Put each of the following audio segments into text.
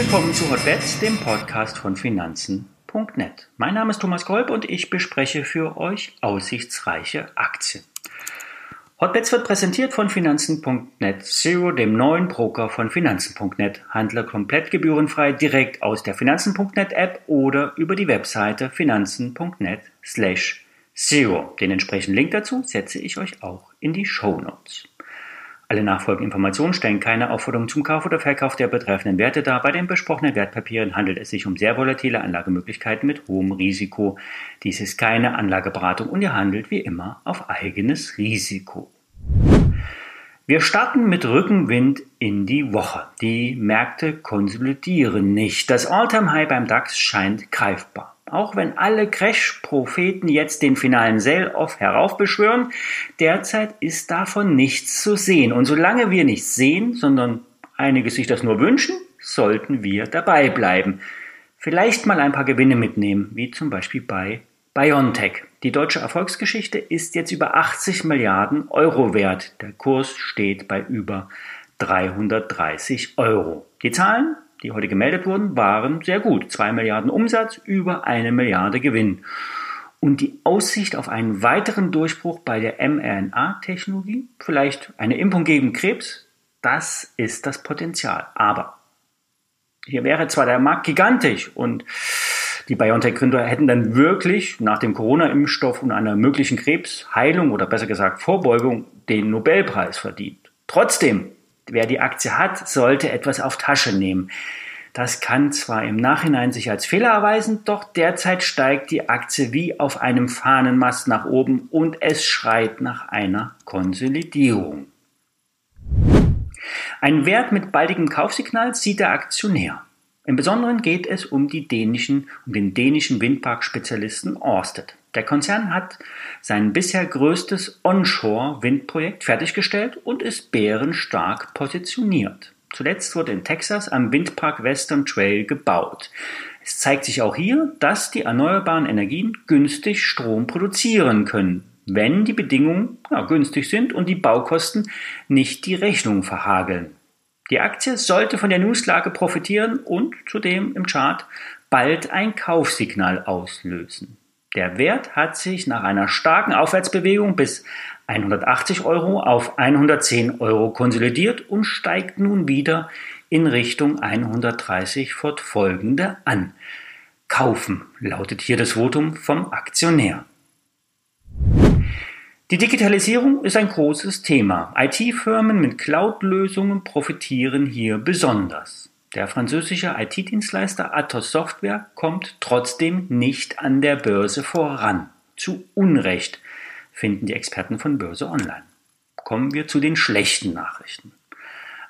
willkommen zu Hotbets, dem Podcast von Finanzen.net. Mein Name ist Thomas Kolb und ich bespreche für euch aussichtsreiche Aktien. Hotbets wird präsentiert von Finanzen.net Zero, dem neuen Broker von Finanzen.net. Handler komplett gebührenfrei direkt aus der Finanzen.net App oder über die Webseite finanzen.net slash zero. Den entsprechenden Link dazu setze ich euch auch in die Show Notes. Alle nachfolgenden Informationen stellen keine Aufforderung zum Kauf oder Verkauf der betreffenden Werte dar. Bei den besprochenen Wertpapieren handelt es sich um sehr volatile Anlagemöglichkeiten mit hohem Risiko. Dies ist keine Anlageberatung und ihr handelt wie immer auf eigenes Risiko. Wir starten mit Rückenwind in die Woche. Die Märkte konsolidieren nicht. Das All-Time-High beim DAX scheint greifbar. Auch wenn alle Crash-Propheten jetzt den finalen Sell-Off heraufbeschwören, derzeit ist davon nichts zu sehen. Und solange wir nichts sehen, sondern einige sich das nur wünschen, sollten wir dabei bleiben. Vielleicht mal ein paar Gewinne mitnehmen, wie zum Beispiel bei BioNTech. Die deutsche Erfolgsgeschichte ist jetzt über 80 Milliarden Euro wert. Der Kurs steht bei über 330 Euro. Die Zahlen die heute gemeldet wurden, waren sehr gut. Zwei Milliarden Umsatz, über eine Milliarde Gewinn. Und die Aussicht auf einen weiteren Durchbruch bei der mRNA-Technologie, vielleicht eine Impfung gegen Krebs, das ist das Potenzial. Aber hier wäre zwar der Markt gigantisch und die BioNTech-Gründer hätten dann wirklich nach dem Corona-Impfstoff und einer möglichen Krebsheilung oder besser gesagt Vorbeugung den Nobelpreis verdient. Trotzdem Wer die Aktie hat, sollte etwas auf Tasche nehmen. Das kann zwar im Nachhinein sich als Fehler erweisen, doch derzeit steigt die Aktie wie auf einem Fahnenmast nach oben und es schreit nach einer Konsolidierung. Ein Wert mit baldigem Kaufsignal sieht der Aktionär. Im Besonderen geht es um, die dänischen, um den dänischen Windparkspezialisten Orsted. Der Konzern hat sein bisher größtes Onshore-Windprojekt fertiggestellt und ist bärenstark positioniert. Zuletzt wurde in Texas am Windpark Western Trail gebaut. Es zeigt sich auch hier, dass die erneuerbaren Energien günstig Strom produzieren können, wenn die Bedingungen ja, günstig sind und die Baukosten nicht die Rechnung verhageln. Die Aktie sollte von der Newslage profitieren und zudem im Chart bald ein Kaufsignal auslösen. Der Wert hat sich nach einer starken Aufwärtsbewegung bis 180 Euro auf 110 Euro konsolidiert und steigt nun wieder in Richtung 130 fortfolgende an. Kaufen lautet hier das Votum vom Aktionär. Die Digitalisierung ist ein großes Thema. IT-Firmen mit Cloud-Lösungen profitieren hier besonders. Der französische IT-Dienstleister Atos Software kommt trotzdem nicht an der Börse voran. Zu Unrecht, finden die Experten von Börse Online. Kommen wir zu den schlechten Nachrichten.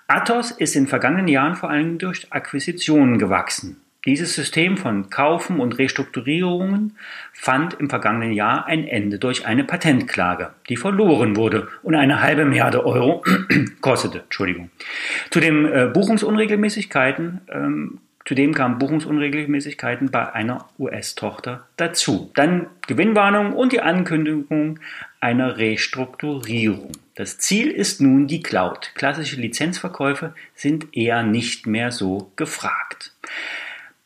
Atos ist in vergangenen Jahren vor allem durch Akquisitionen gewachsen. Dieses System von Kaufen und Restrukturierungen fand im vergangenen Jahr ein Ende durch eine Patentklage, die verloren wurde und eine halbe Milliarde Euro kostete. Entschuldigung. Zu den äh, Buchungsunregelmäßigkeiten, ähm, zudem kamen Buchungsunregelmäßigkeiten bei einer US-Tochter dazu. Dann Gewinnwarnung und die Ankündigung einer Restrukturierung. Das Ziel ist nun die Cloud. Klassische Lizenzverkäufe sind eher nicht mehr so gefragt.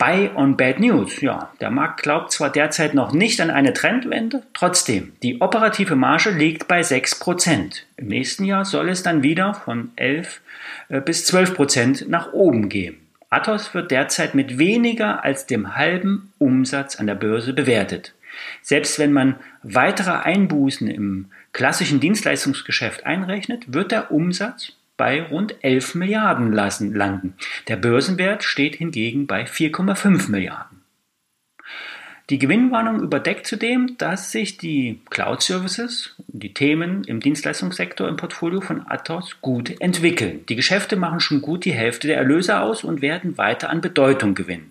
Buy on Bad News. Ja, der Markt glaubt zwar derzeit noch nicht an eine Trendwende, trotzdem, die operative Marge liegt bei 6%. Im nächsten Jahr soll es dann wieder von 11 äh, bis 12% nach oben gehen. Athos wird derzeit mit weniger als dem halben Umsatz an der Börse bewertet. Selbst wenn man weitere Einbußen im klassischen Dienstleistungsgeschäft einrechnet, wird der Umsatz bei rund 11 Milliarden landen. Der Börsenwert steht hingegen bei 4,5 Milliarden. Die Gewinnwarnung überdeckt zudem, dass sich die Cloud Services, die Themen im Dienstleistungssektor im Portfolio von Athos gut entwickeln. Die Geschäfte machen schon gut die Hälfte der Erlöse aus und werden weiter an Bedeutung gewinnen.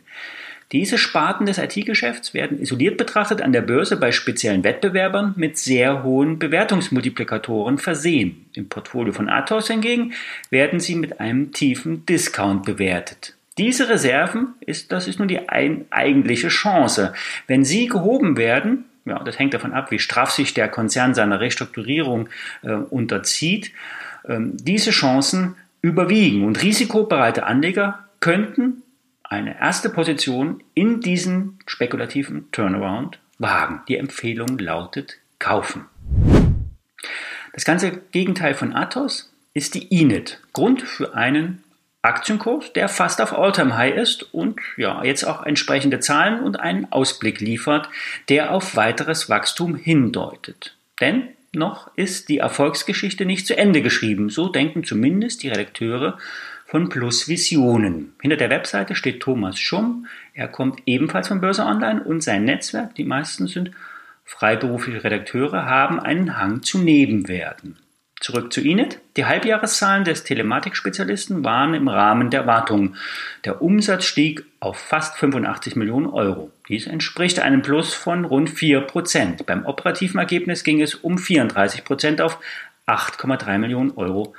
Diese Sparten des IT-Geschäfts werden isoliert betrachtet an der Börse bei speziellen Wettbewerbern mit sehr hohen Bewertungsmultiplikatoren versehen. Im Portfolio von Athos hingegen werden sie mit einem tiefen Discount bewertet. Diese Reserven ist, das ist nun die ein, eigentliche Chance. Wenn sie gehoben werden, ja, das hängt davon ab, wie straff sich der Konzern seiner Restrukturierung äh, unterzieht, ähm, diese Chancen überwiegen und risikobereite Anleger könnten eine erste Position in diesem spekulativen Turnaround wagen. Die Empfehlung lautet kaufen. Das ganze Gegenteil von Athos ist die Init. Grund für einen Aktienkurs, der fast auf Alltime High ist und ja, jetzt auch entsprechende Zahlen und einen Ausblick liefert, der auf weiteres Wachstum hindeutet. Denn noch ist die Erfolgsgeschichte nicht zu Ende geschrieben, so denken zumindest die Redakteure von Plus Visionen. Hinter der Webseite steht Thomas Schumm, er kommt ebenfalls von Börse Online und sein Netzwerk, die meisten sind freiberufliche Redakteure, haben einen Hang zu Nebenwerten. Zurück zu Inet. Die Halbjahreszahlen des Telematikspezialisten waren im Rahmen der Erwartungen. Der Umsatz stieg auf fast 85 Millionen Euro. Dies entspricht einem Plus von rund 4 Prozent. Beim operativen Ergebnis ging es um 34 Prozent auf 8,3 Millionen Euro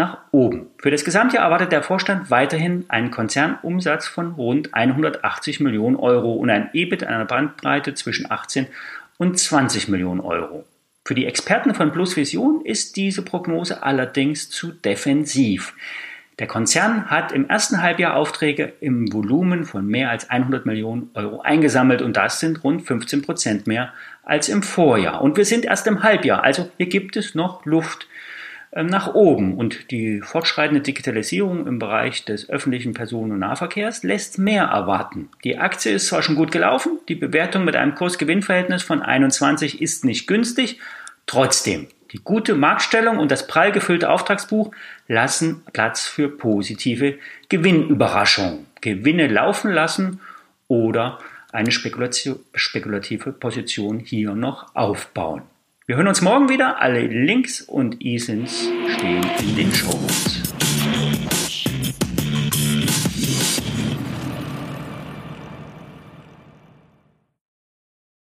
nach oben. Für das Gesamtjahr erwartet der Vorstand weiterhin einen Konzernumsatz von rund 180 Millionen Euro und ein EBIT einer Bandbreite zwischen 18 und 20 Millionen Euro. Für die Experten von Plus Vision ist diese Prognose allerdings zu defensiv. Der Konzern hat im ersten Halbjahr Aufträge im Volumen von mehr als 100 Millionen Euro eingesammelt und das sind rund 15 Prozent mehr als im Vorjahr. Und wir sind erst im Halbjahr, also hier gibt es noch Luft nach oben. Und die fortschreitende Digitalisierung im Bereich des öffentlichen Personen- und Nahverkehrs lässt mehr erwarten. Die Aktie ist zwar schon gut gelaufen, die Bewertung mit einem Kurs-Gewinn-Verhältnis von 21 ist nicht günstig, trotzdem. Die gute Marktstellung und das prall gefüllte Auftragsbuch lassen Platz für positive Gewinnüberraschungen. Gewinne laufen lassen oder eine spekulative Position hier noch aufbauen. Wir hören uns morgen wieder. Alle Links und ISINs stehen in den Show Notes.